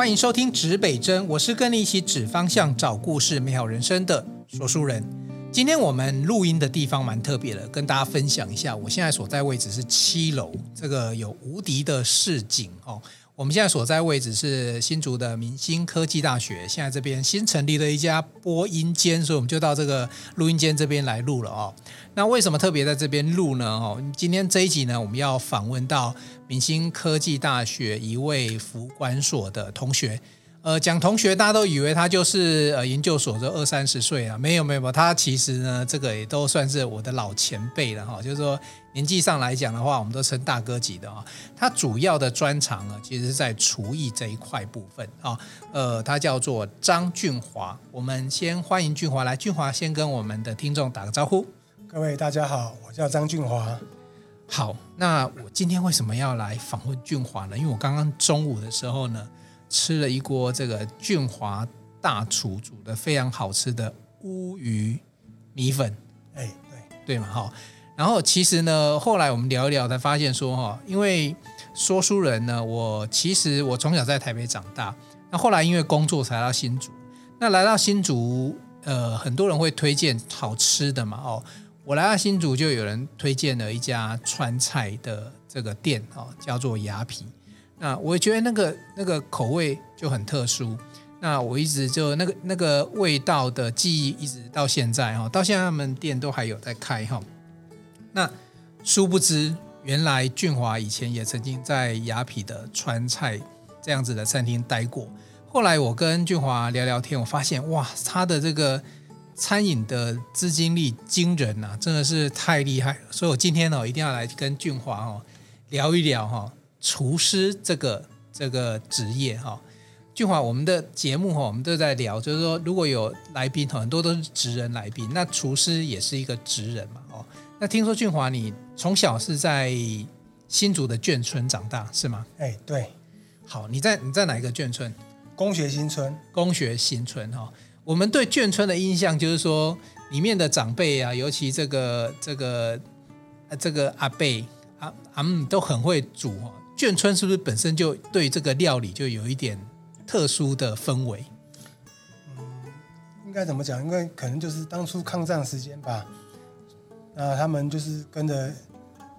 欢迎收听指北针，我是跟你一起指方向、找故事、美好人生的说书人。今天我们录音的地方蛮特别的，跟大家分享一下。我现在所在位置是七楼，这个有无敌的市景哦。我们现在所在位置是新竹的明新科技大学，现在这边新成立了一家播音间，所以我们就到这个录音间这边来录了哦。那为什么特别在这边录呢？哦，今天这一集呢，我们要访问到明星科技大学一位服管所的同学。呃，讲同学，大家都以为他就是呃研究所这二三十岁啊，没有没有，他其实呢，这个也都算是我的老前辈了哈。就是说年纪上来讲的话，我们都称大哥级的哈。他主要的专长呢，其实是在厨艺这一块部分啊。呃，他叫做张俊华，我们先欢迎俊华来。俊华先跟我们的听众打个招呼。各位大家好，我叫张俊华。好，那我今天为什么要来访问俊华呢？因为我刚刚中午的时候呢。吃了一锅这个俊华大厨煮的非常好吃的乌鱼米粉，哎，对对嘛哈。然后其实呢，后来我们聊一聊，才发现说哈，因为说书人呢，我其实我从小在台北长大，那后来因为工作才到新竹。那来到新竹，呃，很多人会推荐好吃的嘛哦。我来到新竹，就有人推荐了一家川菜的这个店哦，叫做雅痞。那我觉得那个那个口味就很特殊，那我一直就那个那个味道的记忆一直到现在哈，到现在他们店都还有在开哈。那殊不知，原来俊华以前也曾经在雅痞的川菜这样子的餐厅待过。后来我跟俊华聊聊天，我发现哇，他的这个餐饮的资金力惊人呐，真的是太厉害了。所以我今天呢，一定要来跟俊华哦聊一聊哈。厨师这个这个职业哈，俊华，我们的节目哈，我们都在聊，就是说如果有来宾很多都是职人来宾，那厨师也是一个职人嘛哦。那听说俊华你从小是在新竹的眷村长大是吗？哎，对。好，你在你在哪一个眷村？工学新村。工学新村哈，我们对眷村的印象就是说，里面的长辈啊，尤其这个这个这个阿伯阿阿姆都很会煮哦。眷村是不是本身就对这个料理就有一点特殊的氛围？嗯，应该怎么讲？因为可能就是当初抗战时间吧，那他们就是跟着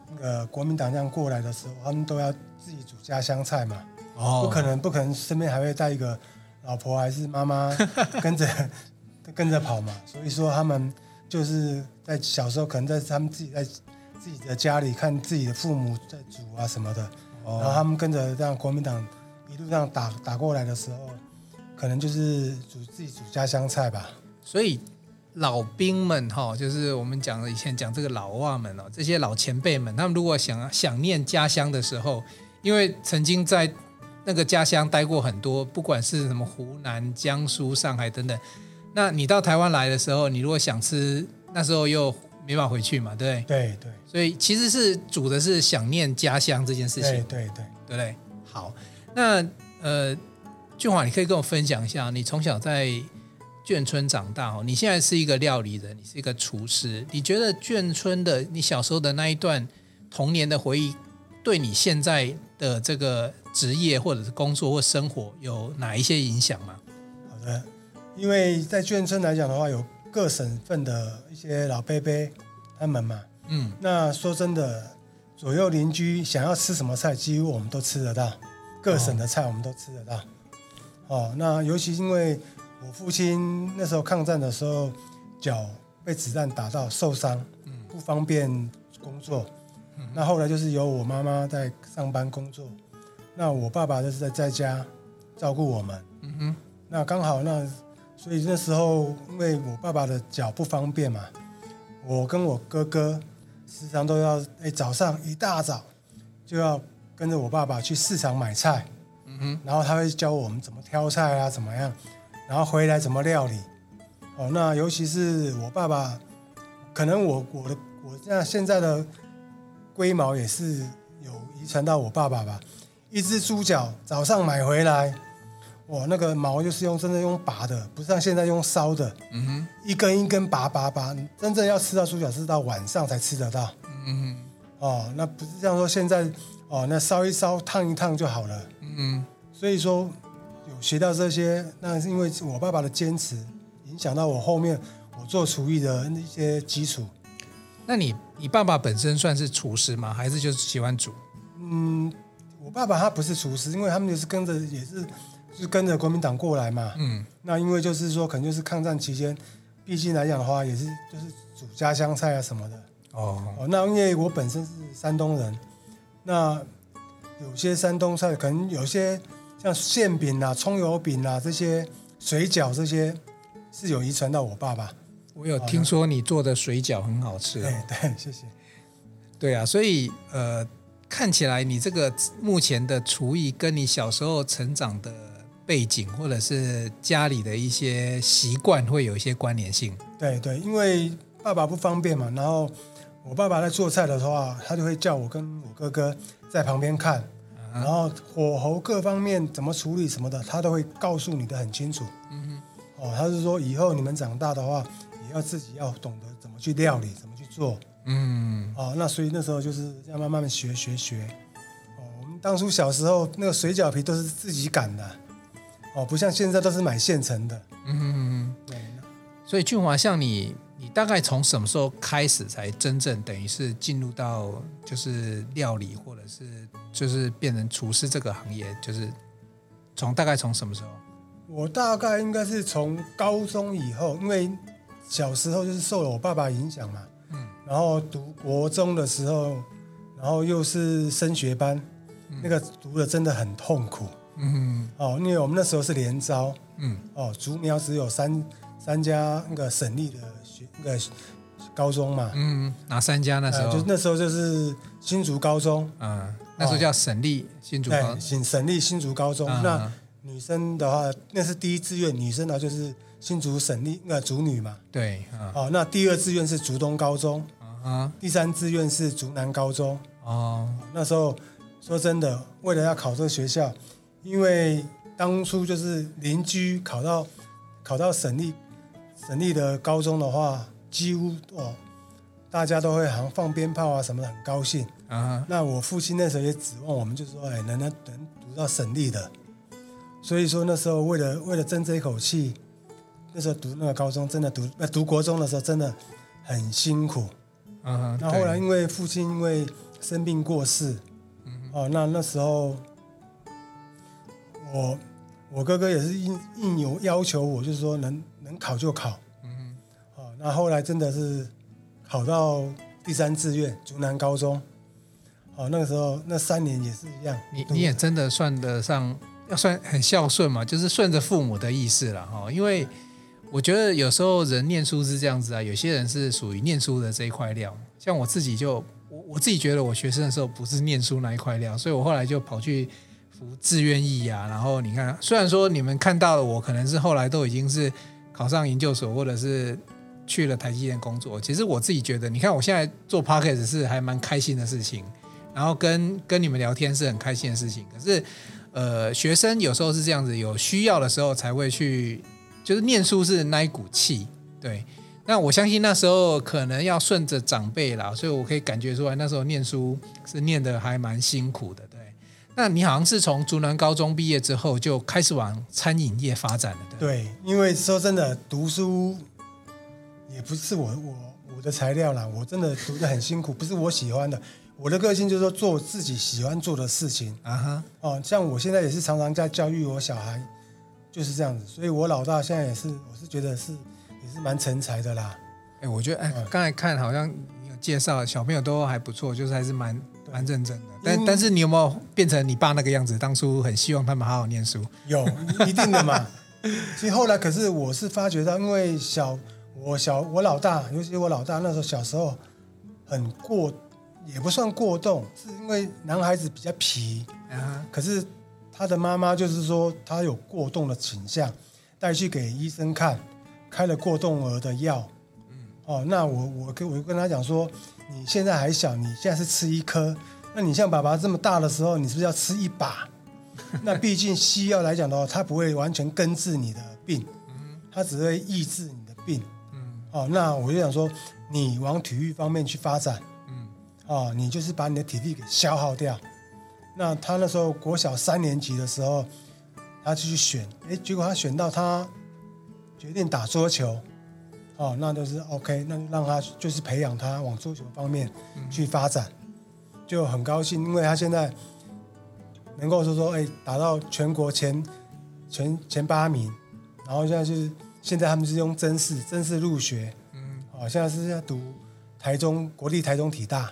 那个国民党这样过来的时候，他们都要自己煮家乡菜嘛。哦，不可能，不可能身边还会带一个老婆还是妈妈 跟着跟着跑嘛。所以说他们就是在小时候可能在他们自己在自己的家里看自己的父母在煮啊什么的。然后他们跟着这样国民党一路这样打打过来的时候，可能就是煮自己煮家乡菜吧。所以老兵们哈，就是我们讲的以前讲这个老外们哦，这些老前辈们，他们如果想想念家乡的时候，因为曾经在那个家乡待过很多，不管是什么湖南、江苏、上海等等，那你到台湾来的时候，你如果想吃，那时候又。没法回去嘛，对不对？对对，所以其实是煮的是想念家乡这件事情，对对。对，对。不对？好，那呃，俊华，你可以跟我分享一下，你从小在眷村长大哦，你现在是一个料理人，你是一个厨师，你觉得眷村的你小时候的那一段童年的回忆，对。你现在的这个职业或者是工作或生活有哪一些影响吗？好的，因为在眷村来讲的话，有。各省份的一些老伯伯他们嘛，嗯，那说真的，左右邻居想要吃什么菜，几乎我们都吃得到。各省的菜我们都吃得到。哦，哦，那尤其因为我父亲那时候抗战的时候，脚被子弹打到受伤，嗯，不方便工作。嗯，那后来就是由我妈妈在上班工作，那我爸爸就是在在家照顾我们。嗯哼，那刚好那。所以那时候，因为我爸爸的脚不方便嘛，我跟我哥哥时常都要，哎，早上一大早就要跟着我爸爸去市场买菜，嗯哼，然后他会教我们怎么挑菜啊，怎么样，然后回来怎么料理。哦，那尤其是我爸爸，可能我我的我这样现在的龟毛也是有遗传到我爸爸吧，一只猪脚早上买回来。我，那个毛就是用真的用拔的，不像现在用烧的。嗯哼，一根一根拔拔拔，真正要吃到猪脚是到晚上才吃得到。嗯哼，哦，那不是这样说，现在哦，那烧一烧，烫一烫就好了。嗯哼，所以说有学到这些，那是因为我爸爸的坚持，影响到我后面我做厨艺的一些基础。那你你爸爸本身算是厨师吗？还是就是喜欢煮？嗯，我爸爸他不是厨师，因为他们就是跟着也是就是跟着国民党过来嘛。嗯，那因为就是说可能就是抗战期间，毕竟来讲的话也是就是煮家乡菜啊什么的。哦哦，那因为我本身是山东人，那有些山东菜可能有些像馅饼啊、葱油饼啊这些水饺这些是有遗传到我爸爸。我有听说你做的水饺很好吃。哦，对对，谢谢。对啊，所以呃，看起来你这个目前的厨艺跟你小时候成长的背景或者是家里的一些习惯会有一些关联性。对对，因为爸爸不方便嘛，然后我爸爸在做菜的话，他就会叫我跟我哥哥在旁边看，然后火候各方面怎么处理什么的，他都会告诉你的很清楚。嗯哼。哦，他是说以后你们长大的话。要自己要懂得怎么去料理，怎么去做，嗯，哦，那所以那时候就是要慢慢学学学，哦，我们当初小时候那个水饺皮都是自己擀的，哦，不像现在都是买现成的，嗯嗯嗯，对。所以俊华，像你，你大概从什么时候开始才真正等于是进入到就是料理或者是就是变成厨师这个行业？就是从大概从什么时候？我大概应该是从高中以后，因为。小时候就是受了我爸爸影响嘛，嗯，然后读国中的时候，然后又是升学班，嗯、那个读的真的很痛苦，嗯，哦，因为我们那时候是连招，嗯，哦，竹苗只有三三家那个省立的学那个高中嘛，嗯，哪三家那时候？呃、就那时候就是新竹高中，嗯，那时候叫省立新竹高，省省立新竹高中。嗯、那女生的话，那是第一志愿，女生呢就是。新竹省立那竹女嘛，对，哦，那第二志愿是竹东高中，啊，第三志愿是竹南高中，哦，那时候说真的，为了要考这个学校，因为当初就是邻居考到考到省立省立的高中的话，几乎哦，大家都会好像放鞭炮啊什么的，很高兴，啊，那我父亲那时候也指望我们，就是说，哎，能能能读到省立的，所以说那时候为了为了争这一口气。那时候读那个高中，真的读呃读国中的时候真的很辛苦。嗯，那后来因为父亲因为生病过世，嗯、哦，那那时候我我哥哥也是硬硬有要求我，就是说能能考就考。嗯，哦，那后来真的是考到第三志愿竹南高中。哦，那个时候那三年也是一样。你你也真的算得上要算很孝顺嘛，就是顺着父母的意思了哈，因为。我觉得有时候人念书是这样子啊，有些人是属于念书的这一块料，像我自己就我我自己觉得我学生的时候不是念书那一块料，所以我后来就跑去服志愿役啊。然后你看，虽然说你们看到了我可能是后来都已经是考上研究所，或者是去了台积电工作，其实我自己觉得，你看我现在做 Podcast 是还蛮开心的事情，然后跟跟你们聊天是很开心的事情。可是呃，学生有时候是这样子，有需要的时候才会去。就是念书是那一股气，对。那我相信那时候可能要顺着长辈啦，所以我可以感觉出来那时候念书是念的还蛮辛苦的，对。那你好像是从竹南高中毕业之后就开始往餐饮业发展了，对。对，因为说真的，读书也不是我我我的材料啦，我真的读的很辛苦，不是我喜欢的。我的个性就是说做自己喜欢做的事情啊哈。哦，像我现在也是常常在教育我小孩。就是这样子，所以我老大现在也是，我是觉得是也是蛮成才的啦。哎，我觉得哎，刚才看好像有介绍小朋友都还不错，就是还是蛮蛮认真的。但但是你有没有变成你爸那个样子？当初很希望他们好好念书。有，一定的嘛。其实后来可是我是发觉到，因为小我小我老大，尤其我老大那时候小时候很过，也不算过动，是因为男孩子比较皮啊。可是。他的妈妈就是说他有过动的倾向，带去给医生看，开了过动儿的药。嗯，哦，那我我跟我就跟他讲说，你现在还小，你现在是吃一颗，那你像爸爸这么大的时候，你是不是要吃一把？那毕竟西药来讲的话，它不会完全根治你的病，它只会抑制你的病。嗯，哦，那我就想说，你往体育方面去发展。嗯，哦，你就是把你的体力给消耗掉。那他那时候国小三年级的时候，他就去选，哎，结果他选到他决定打桌球，哦，那就是 OK，那就让他就是培养他往桌球方面去发展，就很高兴，因为他现在能够说说，哎，打到全国前前前八名，然后现在就是现在他们是用甄试，甄试入学，嗯，哦，现在是要读台中国立台中体大。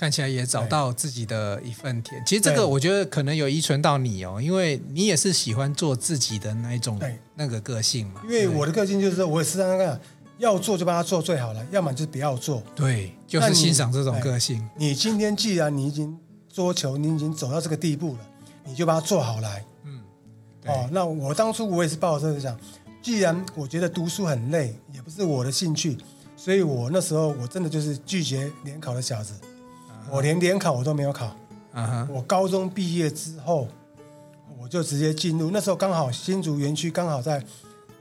看起来也找到自己的一份甜。其实这个我觉得可能有遗传到你哦，因为你也是喜欢做自己的那一种那个个性嘛。因为我的个性就是说，我也是那个，要做就把它做最好了，要么就是不要做。对，就是欣赏这种个性。你今天既然你已经桌球，你已经走到这个地步了，你就把它做好来。嗯。哦，那我当初我也是抱着这个想，既然我觉得读书很累，也不是我的兴趣，所以我那时候我真的就是拒绝联考的小子。我连联考我都没有考，uh huh. 我高中毕业之后，我就直接进入。那时候刚好新竹园区刚好在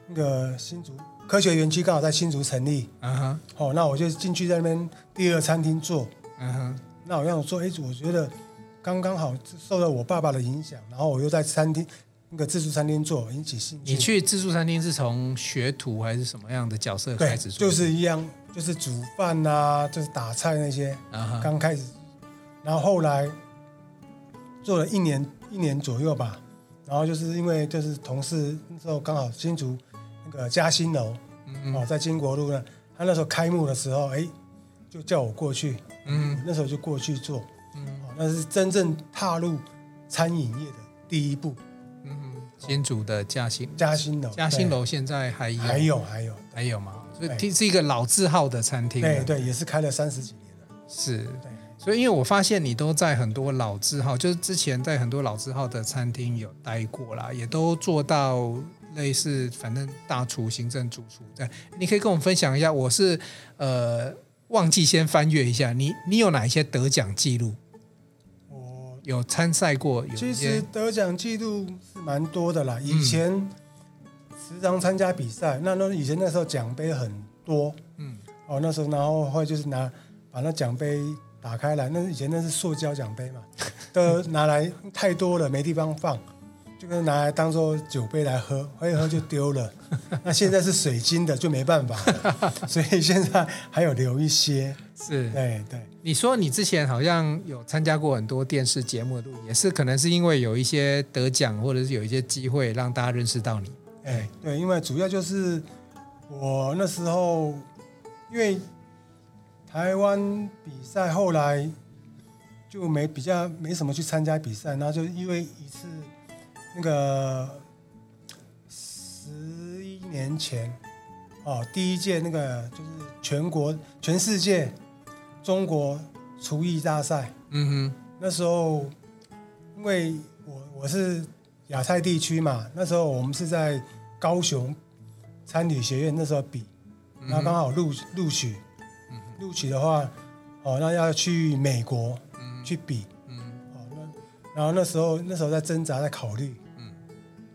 那个新竹科学园区刚好在新竹成立，uh huh. 哦，那我就进去在那边第二餐厅做。嗯哼那我让我做，哎，我觉得刚刚好受到我爸爸的影响，然后我又在餐厅那个自助餐厅做，引起兴趣。你去自助餐厅是从学徒还是什么样的角色开始做？就是一样，就是煮饭啊，就是打菜那些。Uh huh. 刚开始。然后后来做了一年一年左右吧，然后就是因为就是同事那时候刚好新竹那个嘉兴楼，嗯嗯哦，在金国路呢，他那时候开幕的时候，哎，就叫我过去，嗯，那时候就过去做，嗯，哦，那是真正踏入餐饮业的第一步，嗯，新竹的嘉兴嘉兴楼，嘉兴楼现在还有还有还有还有吗？所以是一个老字号的餐厅，对对，也是开了三十几年了，是，对。所以，因为我发现你都在很多老字号，就是之前在很多老字号的餐厅有待过啦，也都做到类似反正大厨、行政主厨这样。你可以跟我们分享一下，我是呃忘记先翻阅一下，你你有哪一些得奖记录？我有参赛过，有其实得奖记录是蛮多的啦。以前时常参加比赛，那那以前那时候奖杯很多，嗯，哦，那时候然后会就是拿把那奖杯。打开来，那以前那是塑胶奖杯嘛，都拿来太多了，没地方放，就跟拿来当做酒杯来喝，喝一喝就丢了。那现在是水晶的，就没办法了，所以现在还有留一些。是，对对。你说你之前好像有参加过很多电视节目的录影，也是可能是因为有一些得奖，或者是有一些机会让大家认识到你。哎，对，因为主要就是我那时候因为。台湾比赛后来就没比较没什么去参加比赛，然后就因为一次那个十一年前哦，第一届那个就是全国全世界中国厨艺大赛，嗯哼，那时候因为我我是亚太地区嘛，那时候我们是在高雄餐旅学院那时候比，然后刚好录录取。录取的话，哦，那要去美国去比，然后那时候那时候在挣扎，在考虑，嗯，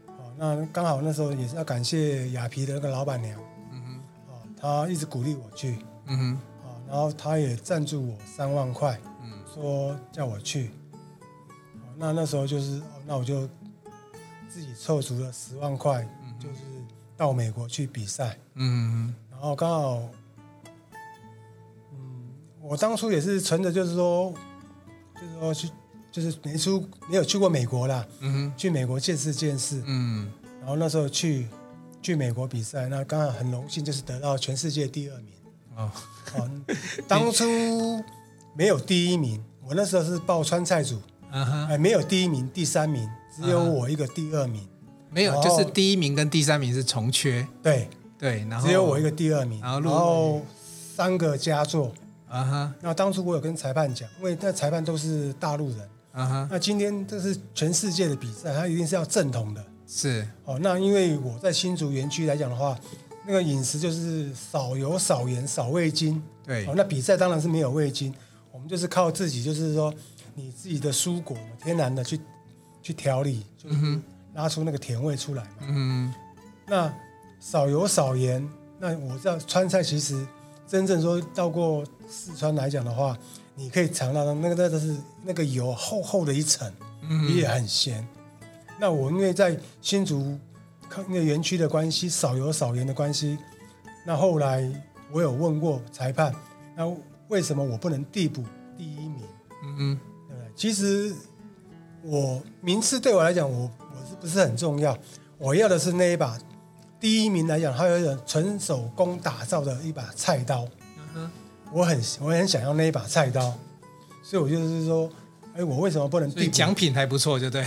哦，那刚好那时候也是要感谢雅皮的那个老板娘，嗯哼，哦，她一直鼓励我去，嗯哼，哦，然后她也赞助我三万块，嗯，说叫我去，哦，那那时候就是，哦，那我就自己凑足了十万块，嗯，就是到美国去比赛，嗯哼，然后刚好。我当初也是存着，就是说，就是说去，就是没出没有去过美国啦，嗯哼，去美国见识见识，嗯，然后那时候去去美国比赛，那刚好很荣幸，就是得到全世界第二名，哦，哦，当初没有第一名，我那时候是报川菜组，啊哈，哎，没有第一名、第三名，只有我一个第二名，没有，就是第一名跟第三名是重缺，对。对，然后只有我一个第二名，然后然后三个佳作。啊哈！那当初我有跟裁判讲，因为那裁判都是大陆人。啊哈！那今天这是全世界的比赛，它一定是要正统的。是哦。那因为我在新竹园区来讲的话，那个饮食就是少油、少盐、少味精。对。哦，那比赛当然是没有味精，我们就是靠自己，就是说你自己的蔬果天然的去去调理，就是拉出那个甜味出来嘛。嗯。那少油少盐，那我知道川菜其实。真正说到过四川来讲的话，你可以尝到那个那个是那个油厚厚的一层，也很咸。那我因为在新竹看那个园区的关系，少油少盐的关系，那后来我有问过裁判，那为什么我不能递补第一名？嗯嗯，对不对？其实我名次对我来讲，我我是不是很重要？我要的是那一把第一名来讲，它有一种纯手工打造的一把菜刀。我很我很想要那一把菜刀，所以我就是说。哎，我为什么不能？对，奖品还不错，就对。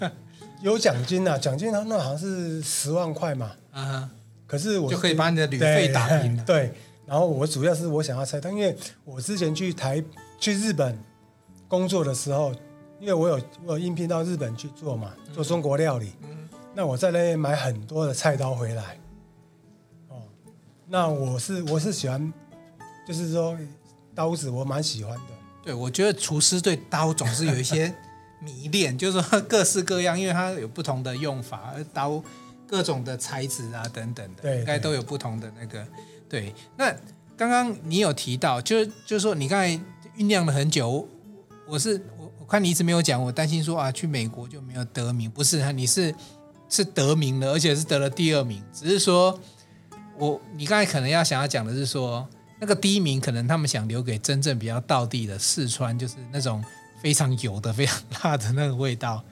有奖金呐、啊，奖金它那好像是十万块嘛。啊哈。可是我就可以把你的旅费打平了。对。然后我主要是我想要菜刀，因为我之前去台去日本工作的时候，因为我有我有应聘到日本去做嘛，做中国料理。嗯。那我在那边买很多的菜刀回来。哦。那我是我是喜欢，就是说刀子我蛮喜欢的。对，我觉得厨师对刀总是有一些迷恋，就是说各式各样，因为它有不同的用法，而刀各种的材质啊等等的，对，应该都有不同的那个。对，那刚刚你有提到，就是就是说你刚才酝酿了很久，我是我我看你一直没有讲，我担心说啊，去美国就没有得名，不是，你是是得名了，而且是得了第二名，只是说我你刚才可能要想要讲的是说。那个第一名可能他们想留给真正比较道地的四川，就是那种非常油的、非常辣的那个味道，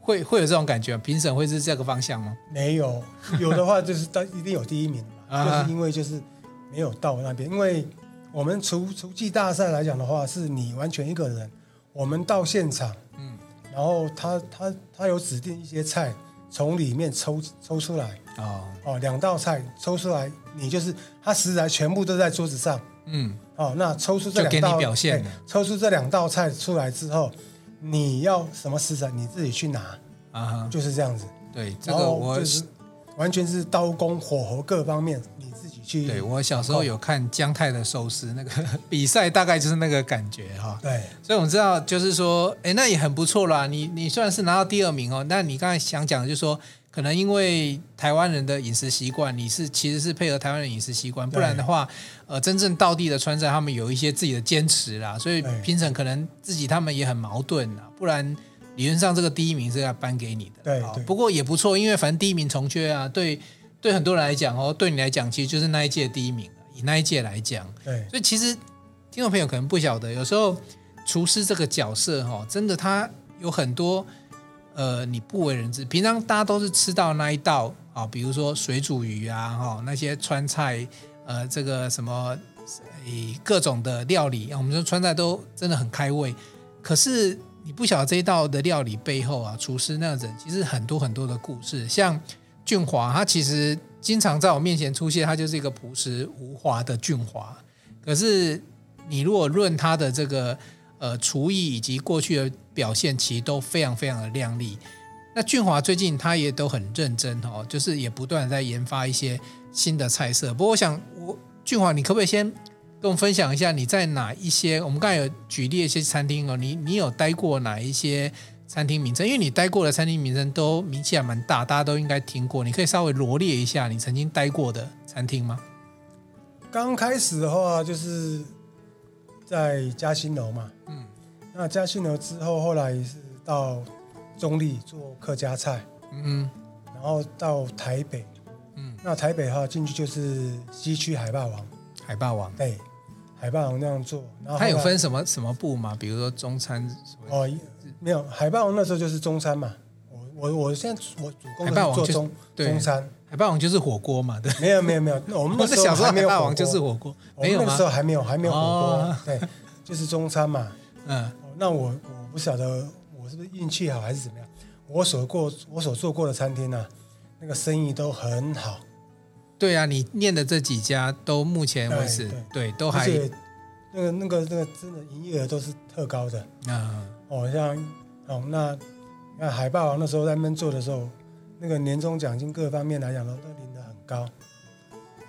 会会有这种感觉。评审会是这个方向吗？没有，有的话就是当一定有第一名嘛，就是因为就是没有到那边。因为我们厨厨技大赛来讲的话，是你完全一个人，我们到现场，嗯，然后他他他有指定一些菜。从里面抽抽出来哦哦，两道菜抽出来，你就是他食材全部都在桌子上，嗯哦，那抽出这两道表现，抽出这两道菜出来之后，你要什么食材你自己去拿啊，就是这样子。对，这个我是完全是刀工火候各方面你自己去。对，我小时候有看姜太的寿司那个 比赛，大概就是那个感觉哈。对，所以我们知道，就是说，哎，那也很不错啦。你你虽然是拿到第二名哦，那你刚才想讲的就是说，可能因为台湾人的饮食习惯，你是其实是配合台湾人饮食习惯，不然的话，呃，真正道地的川菜，他们有一些自己的坚持啦，所以评审可能自己他们也很矛盾啦，不然。理论上，这个第一名是要颁给你的。对，对，不过也不错，因为反正第一名从缺啊，对，对很多人来讲哦，对你来讲，其实就是那一届第一名。以那一届来讲，对，所以其实听众朋友可能不晓得，有时候厨师这个角色哈，真的他有很多呃，你不为人知。平常大家都是吃到那一道啊，比如说水煮鱼啊，哈，那些川菜，呃，这个什么以各种的料理，我们说川菜都真的很开胃，可是。你不晓得这一道的料理背后啊，厨师那个人其实很多很多的故事。像俊华，他其实经常在我面前出现，他就是一个朴实无华的俊华。可是你如果论他的这个呃厨艺以及过去的表现，其实都非常非常的亮丽。那俊华最近他也都很认真哦，就是也不断在研发一些新的菜色。不过我想，我俊华，你可不可以先？跟我们分享一下你在哪一些？我们刚才有举例一些餐厅哦，你你有待过哪一些餐厅名称？因为你待过的餐厅名称都名气还蛮大，大家都应该听过。你可以稍微罗列一下你曾经待过的餐厅吗？刚开始的话就是在嘉兴楼嘛，那嘉兴楼之后，后来是到中立做客家菜，嗯，然后到台北，嗯，那台北的话进去就是西区海霸王，海霸王，对。海霸王那样做，然后它有分什么什么部吗？比如说中餐哦，没有，海霸王那时候就是中餐嘛。我我我现在我主攻的做中中餐，海霸王就是火锅嘛，对。没有没有没有，我们那时候还没有海霸王就是火锅，没有那时候还没有还没有火锅，对，就是中餐嘛。嗯，那我我不晓得我是不是运气好还是怎么样，我所过我所做过的餐厅呢，那个生意都很好。对啊，你念的这几家都目前为止，对，都还那个那个那个真的营业额都是特高的啊。哦，像哦那那海霸王那时候在那边做的时候，那个年终奖金各方面来讲都都领的很高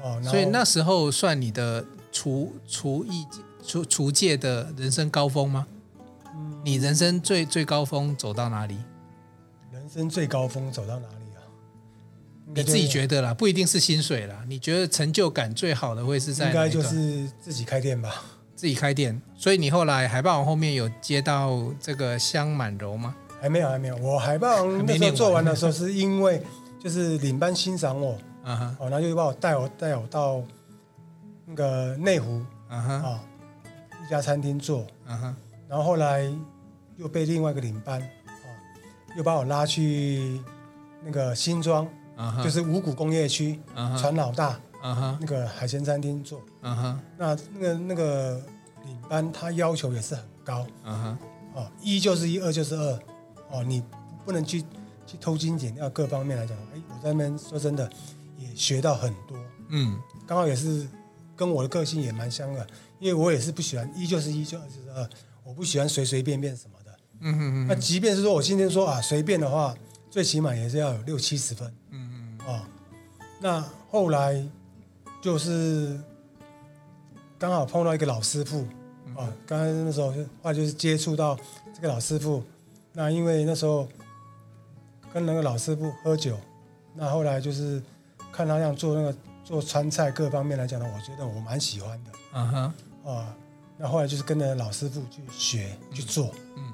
哦。所以那时候算你的厨厨艺厨厨界的人生高峰吗？嗯，你人生最最高峰走到哪里？人生最高峰走到哪里啊？你自己觉得啦，不一定是薪水啦。你觉得成就感最好的会是在？应该就是自己开店吧。自己开店，所以你后来海霸王后面有接到这个香满柔吗？还没有，还没有。我海霸王那时候做完的时候，是因为就是领班欣赏我，啊哈，哦，然后就把我带我带我到那个内湖，啊哈，啊，一家餐厅做，啊哈，然后后来又被另外一个领班，啊，又把我拉去那个新庄，就是五股工业区，船老大，啊哈，那个海鲜餐厅做，啊哈，那那个那个领班他要求也是很高，啊哈，哦，一就是一，二就是二。哦，你不能去去偷斤减料，各方面来讲，哎，我在那边说真的也学到很多，嗯，刚好也是跟我的个性也蛮相的，因为我也是不喜欢一就是一，就二就是二，我不喜欢随随便便什么的，嗯嗯嗯。那即便是说我今天说啊随便的话，最起码也是要有六七十分，嗯嗯，哦，那后来就是刚好碰到一个老师傅，啊，刚刚那时候话就是接触到这个老师傅。那因为那时候跟那个老师傅喝酒，那后来就是看他这样做那个做川菜各方面来讲呢，我觉得我蛮喜欢的。嗯哼，啊，那后来就是跟着老师傅去学去做。嗯，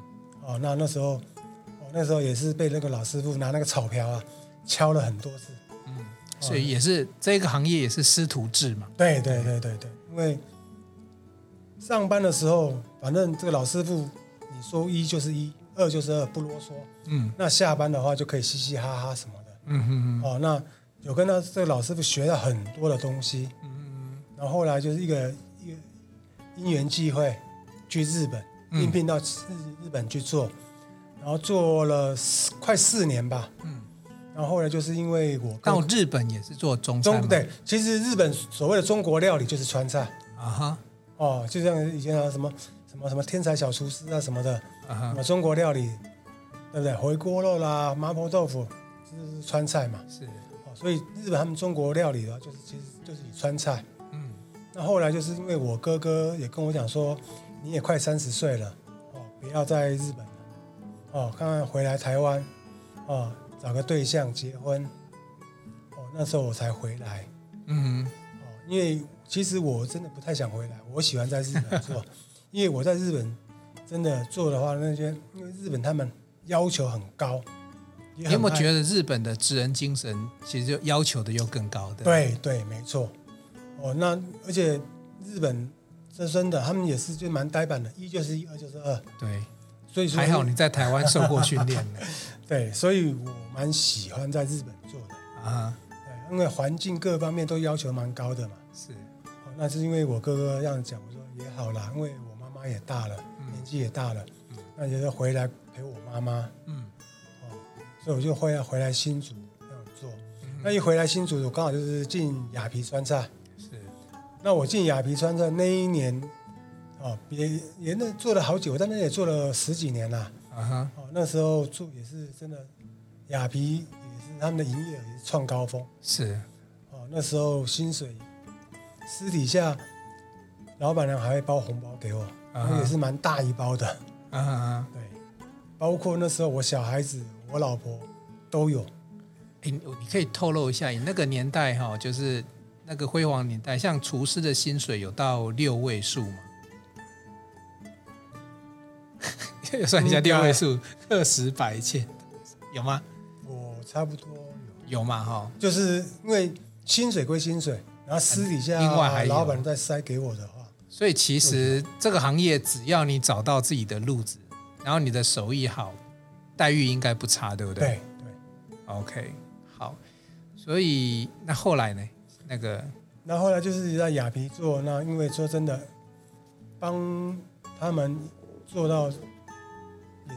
哦，那那时候，哦，那时候也是被那个老师傅拿那个草瓢啊敲了很多次。嗯，所以也是这个行业也是师徒制嘛。对对对对对，因为上班的时候，反正这个老师傅你说一就是一。二就是二，不啰嗦。嗯，那下班的话就可以嘻嘻哈哈什么的。嗯哼哼。哦，那有跟他这个老师傅学了很多的东西。嗯嗯。然后后来就是一个一个因缘际会，去日本应聘到日日本去做，然后做了快四年吧。嗯。然后后来就是因为我到日本也是做中餐。对，其实日本所谓的中国料理就是川菜。啊哈。哦，就像以前啊什么。什么什么天才小厨师啊什么的，什么中国料理，对不对？回锅肉啦，麻婆豆腐，就是川菜嘛。是，所以日本他们中国料理的话，就是其实就是以川菜。嗯，那后来就是因为我哥哥也跟我讲说，你也快三十岁了，哦，不要在日本了，哦，看看回来台湾，哦，找个对象结婚，哦，那时候我才回来。嗯，哦，因为其实我真的不太想回来，我喜欢在日本做。因为我在日本真的做的话，那些因为日本他们要求很高，你有没有觉得日本的职人精神其实就要求的又更高的？对对，没错。哦，那而且日本这真的，他们也是就蛮呆板的，一就是一，二就是二。对，所以说还好你在台湾受过训练的。对，所以我蛮喜欢在日本做的啊。对，因为环境各方面都要求蛮高的嘛。是。哦，那是因为我哥哥这样讲，我说也好啦，因为我妈妈。也大了，年纪也大了，嗯、那就是回来陪我妈妈，嗯，哦，所以我就会要回来新竹那样做。嗯、那一回来新竹，我刚好就是进雅皮川菜，是。那我进雅皮川的那一年，哦，也也那做了好久，我在那也做了十几年了，啊哈，哦，那时候做也是真的，雅皮也是他们的营业额也是创高峰，是。哦，那时候薪水私底下，老板娘还会包红包给我。啊也是蛮大一包的，啊哈，对，包括那时候我小孩子、我老婆都有。哎，你可以透露一下，你那个年代哈，就是那个辉煌年代，像厨师的薪水有到六位数吗？算一下六位数，个十百千，有吗？我差不多有，有嘛哈？就是因为薪水归薪水，然后私底下另外还老板再塞给我的话。所以其实这个行业，只要你找到自己的路子，然后你的手艺好，待遇应该不差，对不对？对对。OK，好。所以那后来呢？那个，那后来就是在雅皮做。那因为说真的，帮他们做到也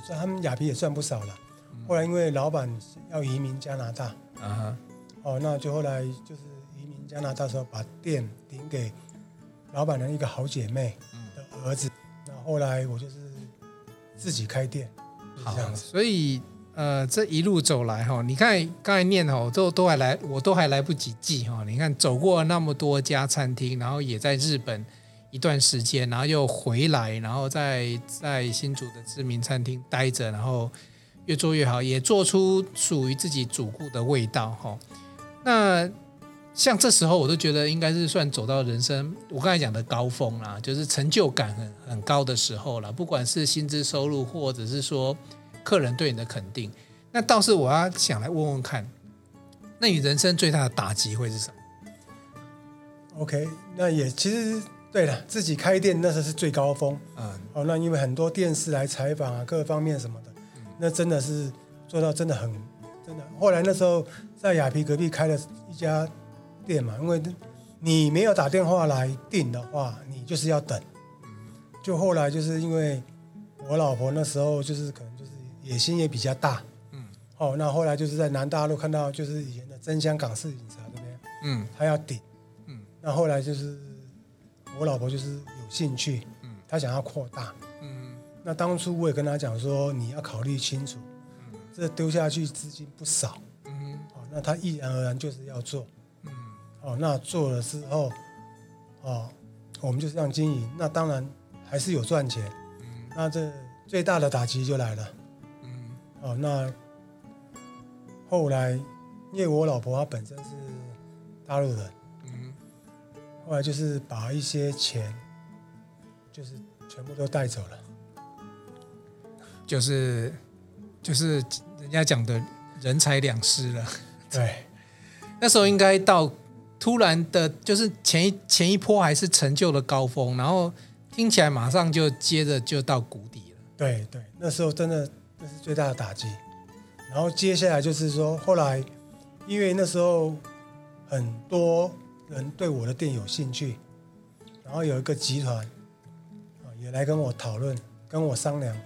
算，他们雅皮也算不少了。后来因为老板要移民加拿大，啊哈，哦，那就后来就是移民加拿大的时候，把店顶给。老板的一个好姐妹的儿子，那、嗯、后来我就是自己开店，这样子，所以呃这一路走来哈，你看刚才念哈，都都还来，我都还来不及记哈。你看走过那么多家餐厅，然后也在日本一段时间，然后又回来，然后在在新竹的知名餐厅待着，然后越做越好，也做出属于自己主顾的味道哈。那。像这时候，我都觉得应该是算走到人生我刚才讲的高峰啦，就是成就感很很高的时候了。不管是薪资收入，或者是说客人对你的肯定。那倒是我要想来问问看，那你人生最大的打击会是什么？OK，那也其实对了，自己开店那时候是最高峰。嗯，哦，那因为很多电视来采访啊，各方面什么的，嗯、那真的是做到真的很真的。后来那时候在雅皮隔壁开了一家店嘛，因为你没有打电话来订的话，你就是要等。就后来就是因为我老婆那时候就是可能就是野心也比较大，嗯，哦，那后来就是在南大陆看到就是以前的真香港式饮茶这边，嗯，他要顶，嗯，那后来就是我老婆就是有兴趣，嗯，她想要扩大，嗯，那当初我也跟她讲说你要考虑清楚，嗯，这丢下去资金不少，嗯，哦，那她毅然而然就是要做，嗯，哦，那做了之后，哦，我们就是这样经营，那当然。还是有赚钱，嗯，那这最大的打击就来了，嗯，哦，那后来因为我老婆她本身是大陆人，嗯，后来就是把一些钱，就是全部都带走了，就是就是人家讲的人财两失了，对，那时候应该到突然的，就是前一前一波还是成就的高峰，然后。听起来马上就接着就到谷底了。对对，那时候真的那是最大的打击。然后接下来就是说，后来因为那时候很多人对我的店有兴趣，然后有一个集团啊也来跟我讨论，跟我商量，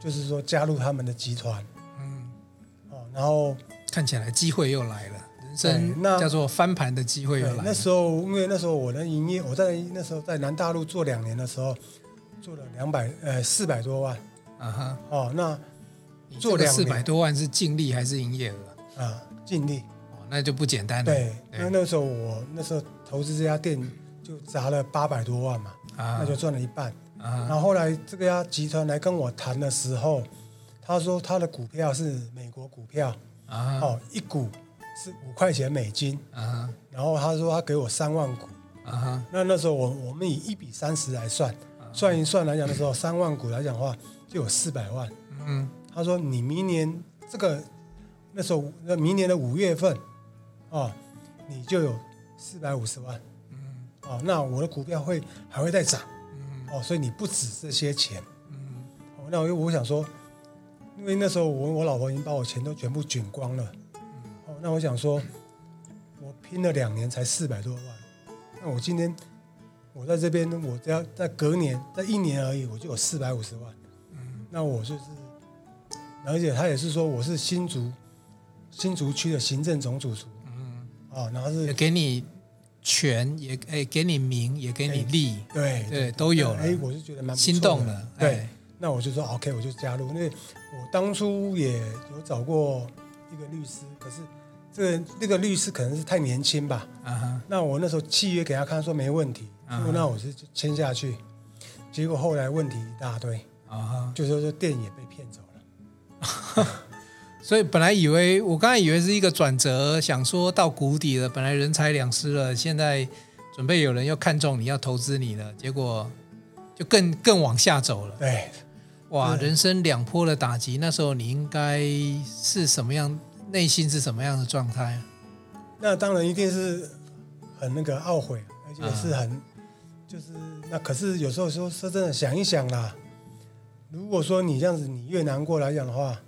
就是说加入他们的集团。嗯。哦，然后看起来机会又来了。那叫做翻盘的机会又来了。那时候，因为那时候我的营业，我在那时候在南大陆做两年的时候，做了两百呃四百多万。啊哈。哦，那做两四百多万是净利还是营业额？啊，净利。哦，那就不简单了。对，那那时候我那时候投资这家店就砸了八百多万嘛，啊，那就赚了一半。啊。然后后来这个家集团来跟我谈的时候，他说他的股票是美国股票。啊。哦，一股。是五块钱美金啊，然后他说他给我三万股啊，那那时候我我们以一比三十来算，算一算来讲的时候，三万股来讲的话就有四百万。嗯，他说你明年这个那时候那明年的五月份啊，你就有四百五十万。嗯，哦，那我的股票会还会再涨。嗯，哦，所以你不止这些钱。嗯，那我我想说，因为那时候我我老婆已经把我钱都全部卷光了。哦那我想说，我拼了两年才四百多万，那我今天我在这边，我只要在隔年，在一年而已，我就有四百五十万。嗯，那我就是，而且他也是说我是新竹新竹区的行政总主厨。嗯，啊，然后是给你权，也哎给你名，也给你利，对对都有。哎，我是觉得蛮心动的。对，那我就说 OK，我就加入，因为我当初也有找过一个律师，可是。这个那个律师可能是太年轻吧，uh huh. 那我那时候契约给他看，说没问题，uh huh. 那我是签下去，结果后来问题一大堆，uh huh. 就说这店也被骗走了，所以本来以为我刚才以为是一个转折，想说到谷底了，本来人财两失了，现在准备有人要看中你要投资你了，结果就更更往下走了，对，哇，人生两波的打击，那时候你应该是什么样？内心是什么样的状态？那当然一定是很那个懊悔，而且是很、嗯、就是那可是有时候说说真的想一想啦，如果说你这样子你越难过来讲的话，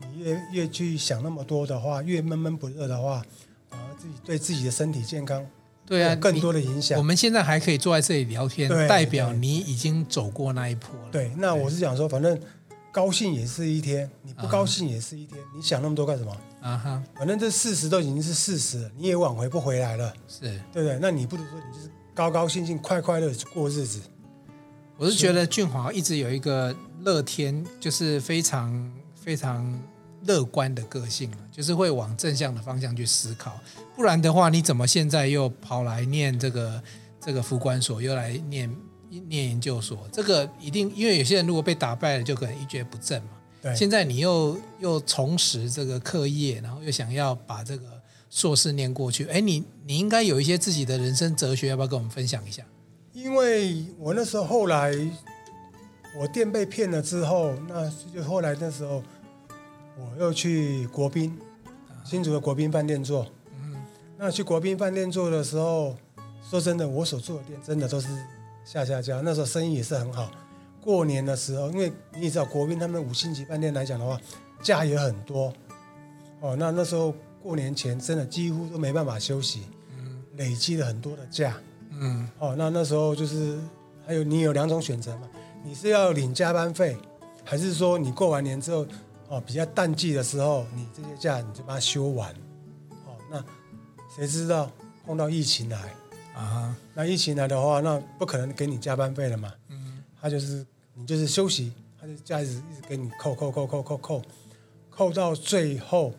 你越越去想那么多的话，越闷闷不乐的话，啊，自己对自己的身体健康对啊更多的影响。我们现在还可以坐在这里聊天，对代表你已经走过那一波了。对，那我是想说，反正。高兴也是一天，你不高兴也是一天。Uh huh. 你想那么多干什么？啊哈、uh，huh. 反正这事实都已经是事实了，你也挽回不回来了，是对不对？那你不如说你就是高高兴兴、快快乐过日子。我是觉得俊华一直有一个乐天，就是非常非常乐观的个性，就是会往正向的方向去思考。不然的话，你怎么现在又跑来念这个这个服管所，又来念？念研究所，这个一定，因为有些人如果被打败了，就可能一蹶不振嘛。对，现在你又又重拾这个课业，然后又想要把这个硕士念过去，哎，你你应该有一些自己的人生哲学，要不要跟我们分享一下？因为我那时候后来我店被骗了之后，那就后来那时候我又去国宾，新竹的国宾饭店做。嗯，那去国宾饭店做的时候，说真的，我所做的店真的都是下下家。那时候生意也是很好。过年的时候，因为你也知道国宾他们五星级饭店来讲的话，假也很多。哦，那那时候过年前真的几乎都没办法休息，嗯，累积了很多的假。嗯，哦，那那时候就是还有你有两种选择嘛，你是要领加班费，还是说你过完年之后？哦，比较淡季的时候，你这些假你就把它休完。哦，那谁知道碰到疫情来啊？那疫情来的话，那不可能给你加班费了嘛。嗯，他就是你就是休息，他就假一直一直给你扣扣扣扣扣扣，扣到最后，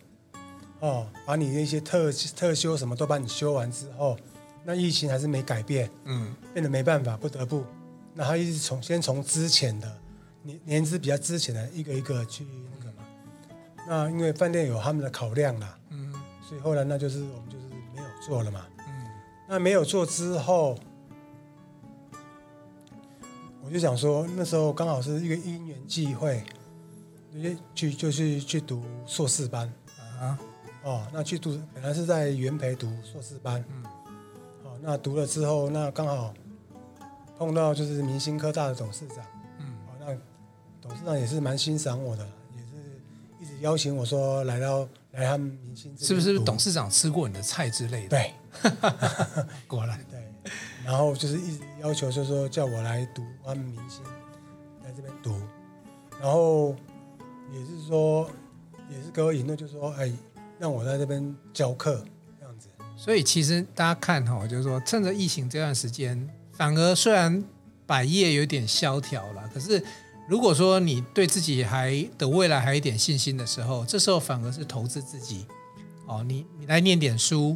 哦，把你那些特特休什么都把你休完之后，那疫情还是没改变，嗯，变得没办法，不得不，那他一直从先从之前的年年资比较之前的一个一个去。那个嘛。那因为饭店有他们的考量啦，嗯，所以后来那就是我们就是没有做了嘛，嗯，那没有做之后，我就想说那时候刚好是一个因缘际会，去就去去读硕士班。啊，哦，那去读本来是在元培读硕士班，嗯，哦，那读了之后，那刚好碰到就是明星科大的董事长，嗯，哦，那董事长也是蛮欣赏我的。也是一直邀请我说来到来他们明星，是不是董事长吃过你的菜之类的？对，果然 对，然后就是一直要求，就是说叫我来读他们明星，在这边读，然后也是说也是给我引导，就是说哎，让我在这边教课这样子。所以其实大家看哈，就是说趁着疫情这段时间，反而虽然百业有点萧条了，可是。如果说你对自己还的未来还有一点信心的时候，这时候反而是投资自己哦。你你来念点书，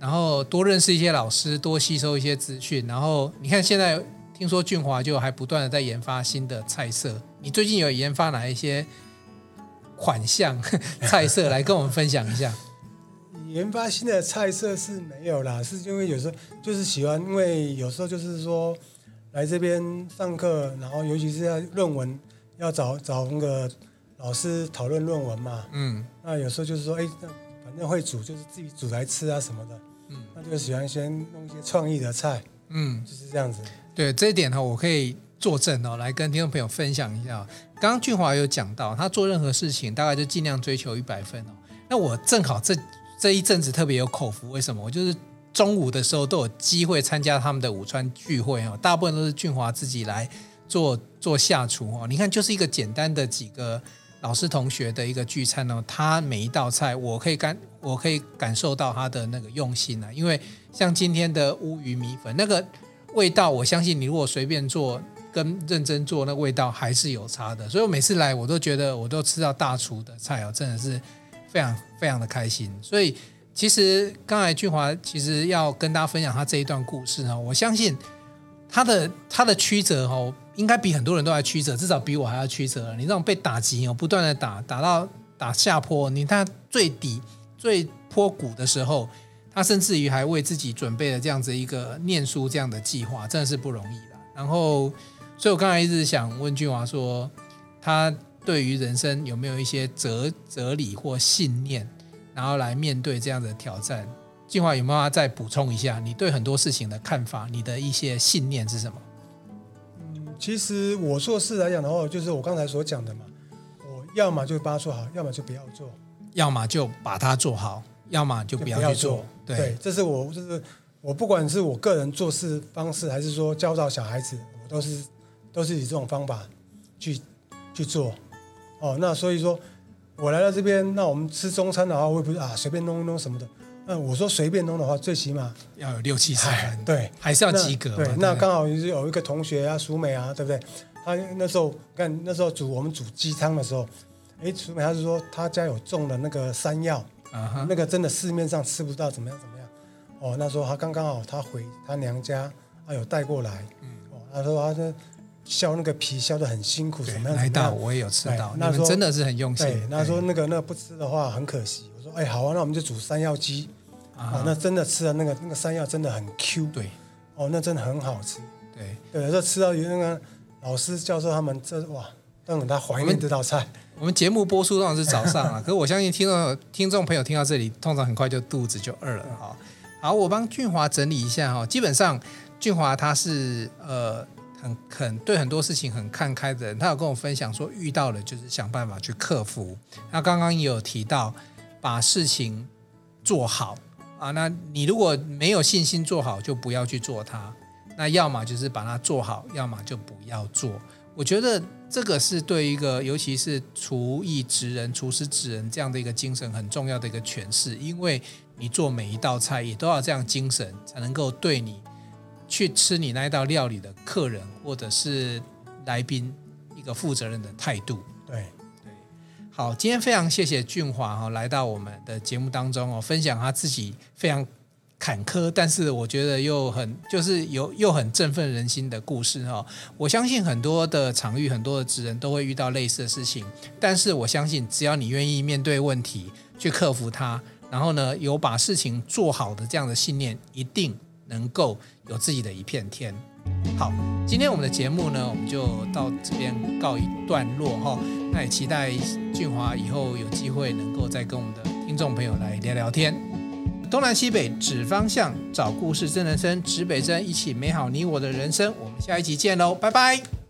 然后多认识一些老师，多吸收一些资讯。然后你看现在听说俊华就还不断的在研发新的菜色。你最近有研发哪一些款项 菜色来跟我们分享一下？研发新的菜色是没有啦，是因为有时候就是喜欢，因为有时候就是说。来这边上课，然后尤其是要论文，要找找那个老师讨论论文嘛。嗯，那有时候就是说，哎，反正会煮，就是自己煮来吃啊什么的。嗯，那就喜欢先弄一些创意的菜。嗯，就是这样子。对这一点哈，我可以作证哦，来跟听众朋友分享一下。刚刚俊华有讲到，他做任何事情大概就尽量追求一百分哦。那我正好这这一阵子特别有口福，为什么？我就是。中午的时候都有机会参加他们的午餐聚会哦，大部分都是俊华自己来做做下厨哦。你看，就是一个简单的几个老师同学的一个聚餐哦，他每一道菜我可以感我可以感受到他的那个用心啊。因为像今天的乌鱼米粉那个味道，我相信你如果随便做跟认真做，那味道还是有差的。所以我每次来我都觉得我都吃到大厨的菜哦，真的是非常非常的开心。所以。其实刚才俊华其实要跟大家分享他这一段故事哈，我相信他的他的曲折哈，应该比很多人都还曲折，至少比我还要曲折。你这种被打击哦，不断的打打到打下坡，你看最底最坡谷的时候，他甚至于还为自己准备了这样子一个念书这样的计划，真的是不容易的。然后，所以我刚才一直想问俊华说，他对于人生有没有一些哲哲理或信念？然后来面对这样的挑战，静华有没有要再补充一下你对很多事情的看法？你的一些信念是什么？嗯，其实我做事来讲的话，就是我刚才所讲的嘛，我要么就把它做好，要么就不要做，要么就把它做好，要么就不要去做。做对，对，这是我，就是我，不管是我个人做事方式，还是说教导小孩子，我都是都是以这种方法去去做。哦，那所以说。我来到这边，那我们吃中餐的话，我也不会啊，随便弄一弄什么的。那我说随便弄的话，最起码要有六七十分，对，还是要及格。对，那刚好就是有一个同学啊，淑美啊，对不对？他那时候看那时候煮我们煮鸡汤的时候，哎，淑美他是说他家有种的那个山药，啊、uh-huh. 那个真的市面上吃不到，怎么样怎么样？哦，那时候他刚刚好他回他娘家，他有带过来，嗯，哦，他说他说。削那个皮削的很辛苦，什么样？来到我也有吃到，那说真的是很用心。对，那说那个那个不吃的话很可惜。我说哎好啊，那我们就煮山药鸡啊。那真的吃了那个那个山药真的很 Q。对，哦，那真的很好吃。对，对，这吃到有那个老师教授他们这哇让他怀念这道菜。我们 节目播出通常是早上啊，可是我相信听众听众朋友听到这里，通常很快就肚子就饿了哈。好，我帮俊华整理一下哈，基本上俊华他是呃很很对很多事情很看开的人，他有跟我分享说，遇到了就是想办法去克服。那刚刚也有提到把事情做好啊，那你如果没有信心做好，就不要去做它。那要么就是把它做好，要么就不要做。我觉得这个是对一个，尤其是厨艺职人、厨师职人这样的一个精神很重要的一个诠释。因为你做每一道菜也都要这样精神，才能够对你去吃你那一道料理的客人或者是来宾一个负责任的态度。对对，好，今天非常谢谢俊华哈来到我们的节目当中哦，分享他自己非常。坎坷，但是我觉得又很就是有又很振奋人心的故事哈。我相信很多的场域，很多的职人都会遇到类似的事情，但是我相信只要你愿意面对问题，去克服它，然后呢有把事情做好的这样的信念，一定能够有自己的一片天。好，今天我们的节目呢，我们就到这边告一段落哈。那也期待俊华以后有机会能够再跟我们的听众朋友来聊聊天。东南西北指方向，找故事真人生，指北针，一起美好你我的人生。我们下一集见喽，拜拜。